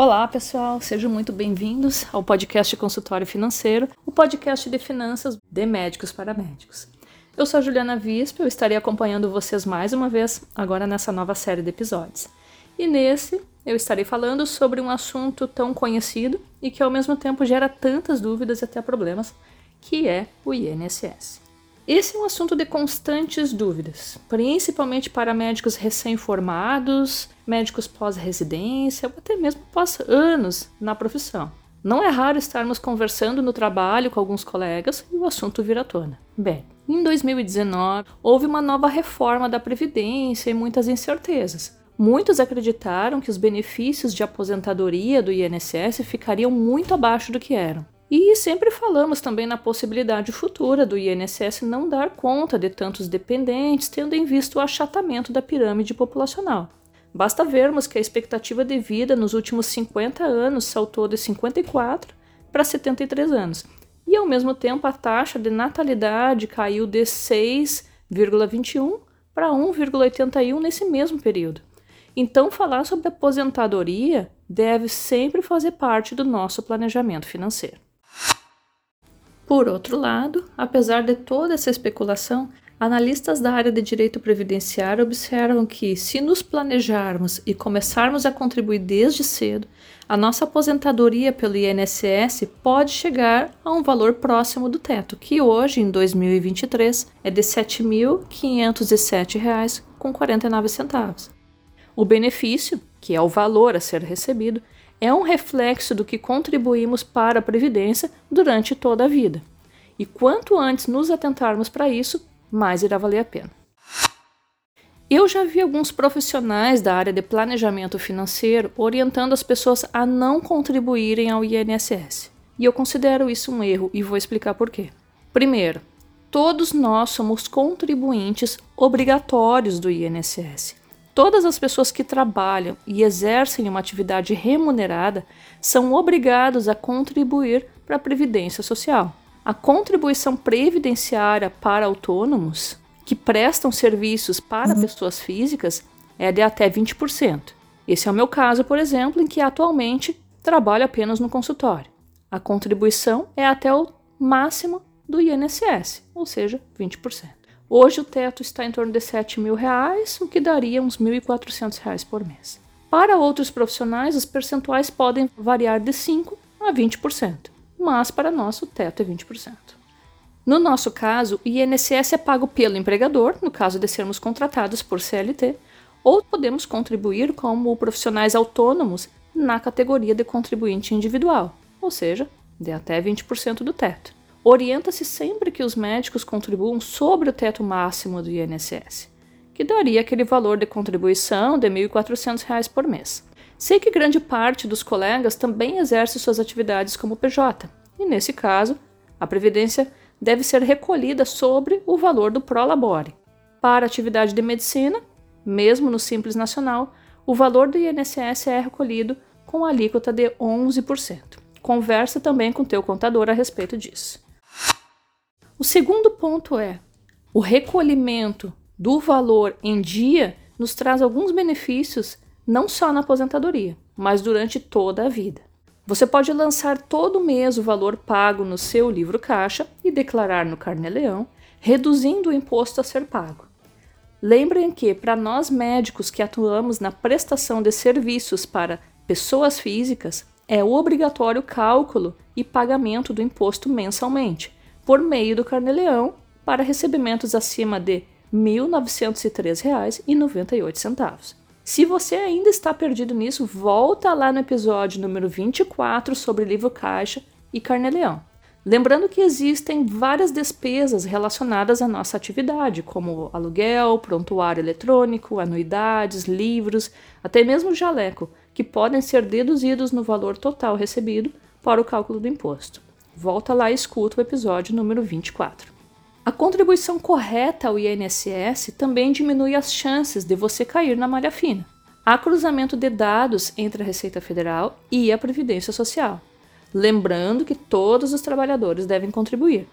Olá, pessoal, sejam muito bem-vindos ao podcast Consultório Financeiro, o podcast de finanças de médicos para médicos. Eu sou a Juliana Vispo, eu estarei acompanhando vocês mais uma vez agora nessa nova série de episódios. E nesse eu estarei falando sobre um assunto tão conhecido e que ao mesmo tempo gera tantas dúvidas e até problemas, que é o INSS. Esse é um assunto de constantes dúvidas, principalmente para médicos recém-formados, médicos pós-residência ou até mesmo pós anos na profissão. Não é raro estarmos conversando no trabalho com alguns colegas e o assunto vira à tona. Bem, em 2019 houve uma nova reforma da Previdência e muitas incertezas. Muitos acreditaram que os benefícios de aposentadoria do INSS ficariam muito abaixo do que eram. E sempre falamos também na possibilidade futura do INSS não dar conta de tantos dependentes, tendo em vista o achatamento da pirâmide populacional. Basta vermos que a expectativa de vida nos últimos 50 anos saltou de 54 para 73 anos, e ao mesmo tempo a taxa de natalidade caiu de 6,21 para 1,81 nesse mesmo período. Então, falar sobre aposentadoria deve sempre fazer parte do nosso planejamento financeiro. Por outro lado, apesar de toda essa especulação, analistas da área de direito previdenciário observam que, se nos planejarmos e começarmos a contribuir desde cedo, a nossa aposentadoria pelo INSS pode chegar a um valor próximo do teto, que hoje, em 2023, é de R$ 7.507,49. O benefício, que é o valor a ser recebido, é um reflexo do que contribuímos para a Previdência durante toda a vida. E quanto antes nos atentarmos para isso, mais irá valer a pena. Eu já vi alguns profissionais da área de planejamento financeiro orientando as pessoas a não contribuírem ao INSS. E eu considero isso um erro e vou explicar por quê. Primeiro, todos nós somos contribuintes obrigatórios do INSS. Todas as pessoas que trabalham e exercem uma atividade remunerada são obrigados a contribuir para a Previdência Social. A contribuição previdenciária para autônomos que prestam serviços para uhum. pessoas físicas é de até 20%. Esse é o meu caso, por exemplo, em que atualmente trabalho apenas no consultório. A contribuição é até o máximo do INSS, ou seja, 20%. Hoje o teto está em torno de 7 mil reais, o que daria uns 1.400 reais por mês. Para outros profissionais, os percentuais podem variar de 5% a 20%, mas para nós o teto é 20%. No nosso caso, o INSS é pago pelo empregador, no caso de sermos contratados por CLT, ou podemos contribuir como profissionais autônomos na categoria de contribuinte individual, ou seja, de até 20% do teto orienta-se sempre que os médicos contribuam sobre o teto máximo do INSS, que daria aquele valor de contribuição de R$ 1.400 por mês. Sei que grande parte dos colegas também exerce suas atividades como PJ, e nesse caso, a previdência deve ser recolhida sobre o valor do Prolabore. Para atividade de medicina, mesmo no Simples Nacional, o valor do INSS é recolhido com alíquota de 11%. Conversa também com teu contador a respeito disso. O segundo ponto é: o recolhimento do valor em dia nos traz alguns benefícios não só na aposentadoria, mas durante toda a vida. Você pode lançar todo mês o valor pago no seu livro caixa e declarar no Carnê-Leão, reduzindo o imposto a ser pago. Lembrem que, para nós médicos que atuamos na prestação de serviços para pessoas físicas, é obrigatório o cálculo e pagamento do imposto mensalmente, por meio do Carneleão para recebimentos acima de R$ 1.903,98. Se você ainda está perdido nisso, volta lá no episódio número 24 sobre livro caixa e Carneleão. Lembrando que existem várias despesas relacionadas à nossa atividade, como aluguel, prontuário eletrônico, anuidades, livros, até mesmo jaleco, que podem ser deduzidos no valor total recebido para o cálculo do imposto. Volta lá e escuta o episódio número 24. A contribuição correta ao INSS também diminui as chances de você cair na malha fina. Há cruzamento de dados entre a Receita Federal e a Previdência Social. Lembrando que todos os trabalhadores devem contribuir.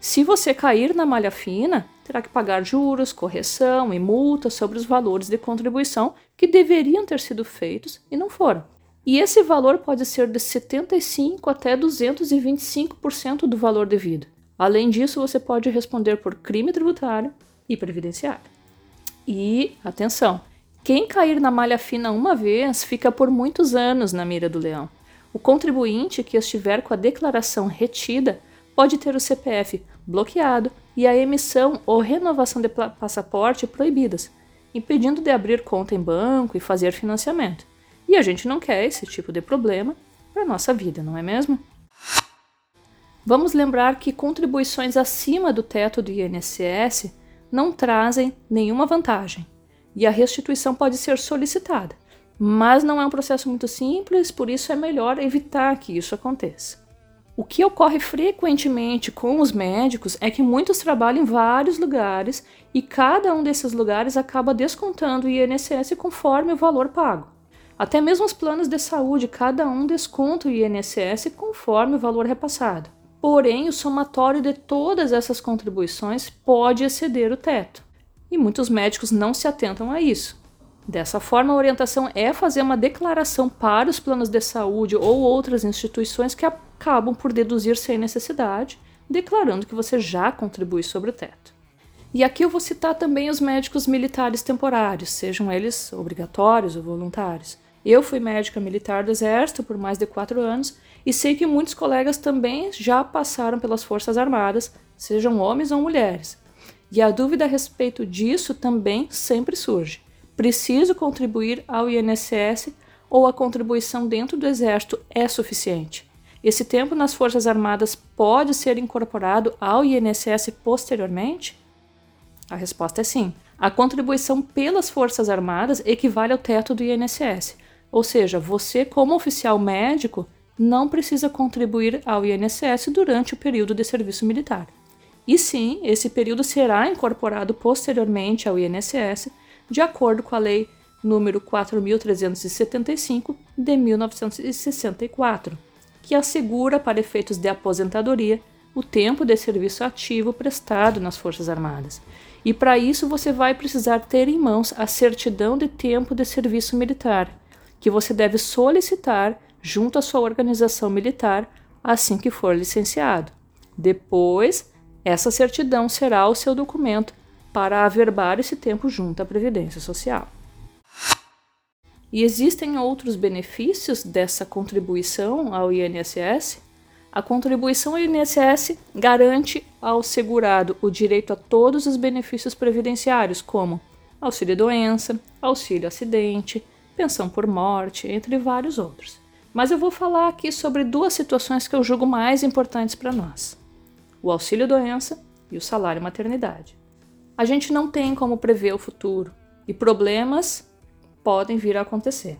Se você cair na malha fina, terá que pagar juros, correção e multa sobre os valores de contribuição que deveriam ter sido feitos e não foram. E esse valor pode ser de 75 até 225% do valor devido. Além disso, você pode responder por crime tributário e previdenciário. E atenção, quem cair na malha fina uma vez fica por muitos anos na mira do leão. O contribuinte que estiver com a declaração retida pode ter o CPF bloqueado e a emissão ou renovação de passaporte proibidas, impedindo de abrir conta em banco e fazer financiamento. E a gente não quer esse tipo de problema para nossa vida, não é mesmo? Vamos lembrar que contribuições acima do teto do INSS não trazem nenhuma vantagem e a restituição pode ser solicitada, mas não é um processo muito simples, por isso é melhor evitar que isso aconteça. O que ocorre frequentemente com os médicos é que muitos trabalham em vários lugares e cada um desses lugares acaba descontando o INSS conforme o valor pago. Até mesmo os planos de saúde, cada um desconta o INSS conforme o valor repassado. Porém, o somatório de todas essas contribuições pode exceder o teto. E muitos médicos não se atentam a isso. Dessa forma, a orientação é fazer uma declaração para os planos de saúde ou outras instituições que acabam por deduzir sem necessidade, declarando que você já contribui sobre o teto. E aqui eu vou citar também os médicos militares temporários, sejam eles obrigatórios ou voluntários. Eu fui médica militar do Exército por mais de quatro anos e sei que muitos colegas também já passaram pelas Forças Armadas, sejam homens ou mulheres. E a dúvida a respeito disso também sempre surge. Preciso contribuir ao INSS ou a contribuição dentro do Exército é suficiente? Esse tempo nas Forças Armadas pode ser incorporado ao INSS posteriormente? A resposta é sim. A contribuição pelas Forças Armadas equivale ao teto do INSS, ou seja, você, como oficial médico, não precisa contribuir ao INSS durante o período de serviço militar. E sim, esse período será incorporado posteriormente ao INSS, de acordo com a Lei número 4375 de 1964 que assegura, para efeitos de aposentadoria, o tempo de serviço ativo prestado nas Forças Armadas. E para isso você vai precisar ter em mãos a certidão de tempo de serviço militar, que você deve solicitar junto à sua organização militar assim que for licenciado. Depois, essa certidão será o seu documento para averbar esse tempo junto à Previdência Social. E existem outros benefícios dessa contribuição ao INSS? A contribuição ao INSS garante ao segurado o direito a todos os benefícios previdenciários, como auxílio doença, auxílio acidente, pensão por morte, entre vários outros. Mas eu vou falar aqui sobre duas situações que eu julgo mais importantes para nós: o auxílio doença e o salário maternidade. A gente não tem como prever o futuro e problemas podem vir a acontecer.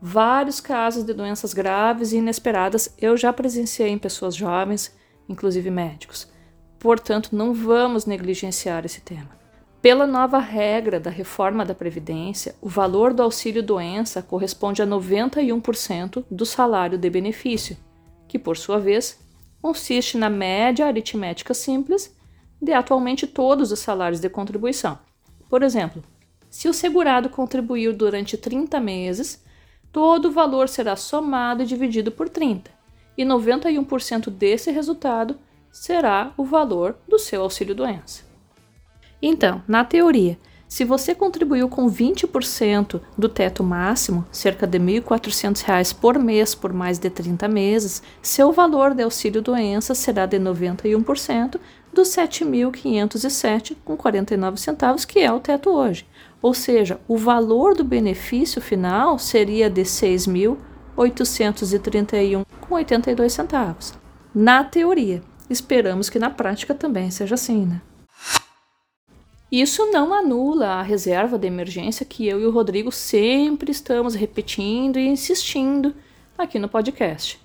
Vários casos de doenças graves e inesperadas eu já presenciei em pessoas jovens, inclusive médicos. Portanto, não vamos negligenciar esse tema. Pela nova regra da reforma da Previdência, o valor do auxílio-doença corresponde a 91% do salário de benefício, que, por sua vez, consiste na média aritmética simples de atualmente todos os salários de contribuição. Por exemplo, se o segurado contribuiu durante 30 meses, todo o valor será somado e dividido por 30, e 91% desse resultado será o valor do seu auxílio-doença. Então, na teoria, se você contribuiu com 20% do teto máximo, cerca de R$ 1.400 por mês por mais de 30 meses, seu valor de auxílio-doença será de 91% dos 7.507,49 centavos, que é o teto hoje. Ou seja, o valor do benefício final seria de R$ 6.831,82 centavos. Na teoria, esperamos que na prática também seja assim, né? Isso não anula a reserva de emergência que eu e o Rodrigo sempre estamos repetindo e insistindo aqui no podcast.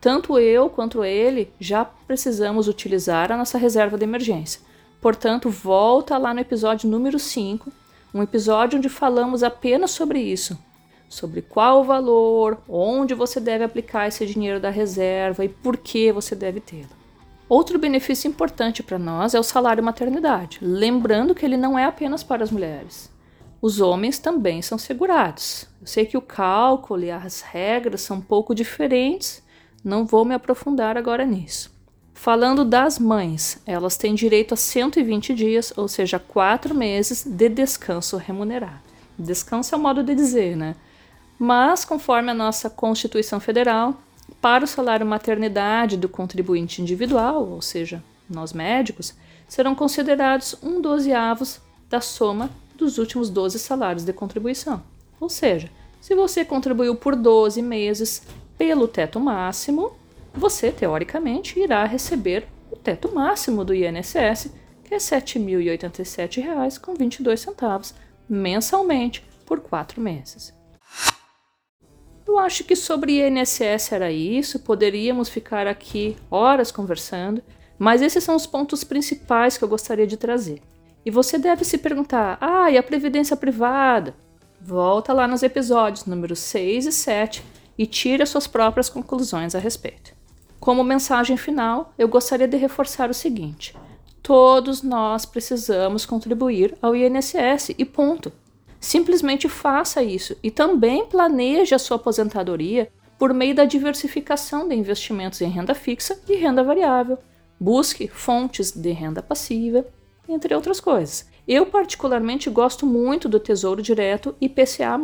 Tanto eu quanto ele já precisamos utilizar a nossa reserva de emergência. Portanto, volta lá no episódio número 5, um episódio onde falamos apenas sobre isso, sobre qual o valor, onde você deve aplicar esse dinheiro da reserva e por que você deve tê-lo. Outro benefício importante para nós é o salário maternidade, lembrando que ele não é apenas para as mulheres. os homens também são segurados. Eu sei que o cálculo e as regras são um pouco diferentes, não vou me aprofundar agora nisso. Falando das mães, elas têm direito a 120 dias, ou seja, 4 meses de descanso remunerado. Descanso é o modo de dizer, né? Mas, conforme a nossa Constituição Federal, para o salário maternidade do contribuinte individual, ou seja, nós médicos, serão considerados um dozeavos da soma dos últimos 12 salários de contribuição. Ou seja, se você contribuiu por 12 meses pelo teto máximo, você, teoricamente, irá receber o teto máximo do INSS, que é R$ 7.087,22 mensalmente por quatro meses. Eu acho que sobre INSS era isso, poderíamos ficar aqui horas conversando, mas esses são os pontos principais que eu gostaria de trazer. E você deve se perguntar: ah, e a previdência privada? Volta lá nos episódios números 6 e 7 e tire as suas próprias conclusões a respeito. Como mensagem final, eu gostaria de reforçar o seguinte: todos nós precisamos contribuir ao INSS e ponto. Simplesmente faça isso e também planeje a sua aposentadoria por meio da diversificação de investimentos em renda fixa e renda variável. Busque fontes de renda passiva, entre outras coisas. Eu, particularmente, gosto muito do Tesouro Direto e PCA,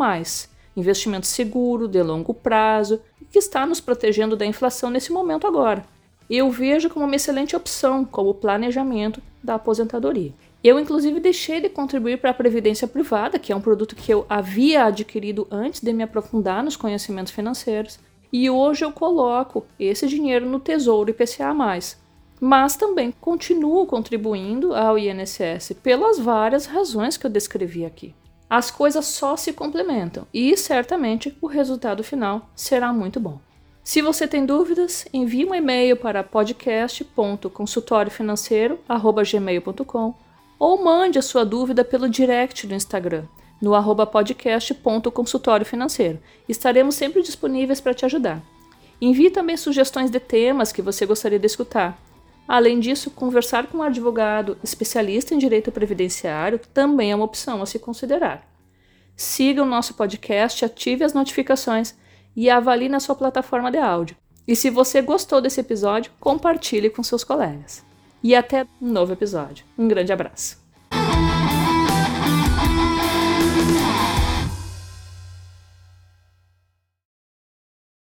investimento seguro, de longo prazo, que está nos protegendo da inflação nesse momento agora. Eu vejo como uma excelente opção como planejamento da aposentadoria. Eu, inclusive, deixei de contribuir para a Previdência Privada, que é um produto que eu havia adquirido antes de me aprofundar nos conhecimentos financeiros, e hoje eu coloco esse dinheiro no Tesouro IPCA. Mas também continuo contribuindo ao INSS pelas várias razões que eu descrevi aqui as coisas só se complementam e certamente o resultado final será muito bom. Se você tem dúvidas, envie um e-mail para podcast.consultoriofinanceiro@gmail.com ou mande a sua dúvida pelo direct do Instagram no arroba. Estaremos sempre disponíveis para te ajudar. Envie também sugestões de temas que você gostaria de escutar. Além disso, conversar com um advogado especialista em direito previdenciário também é uma opção a se considerar. Siga o nosso podcast, ative as notificações e avalie na sua plataforma de áudio. E se você gostou desse episódio, compartilhe com seus colegas. E até um novo episódio. Um grande abraço.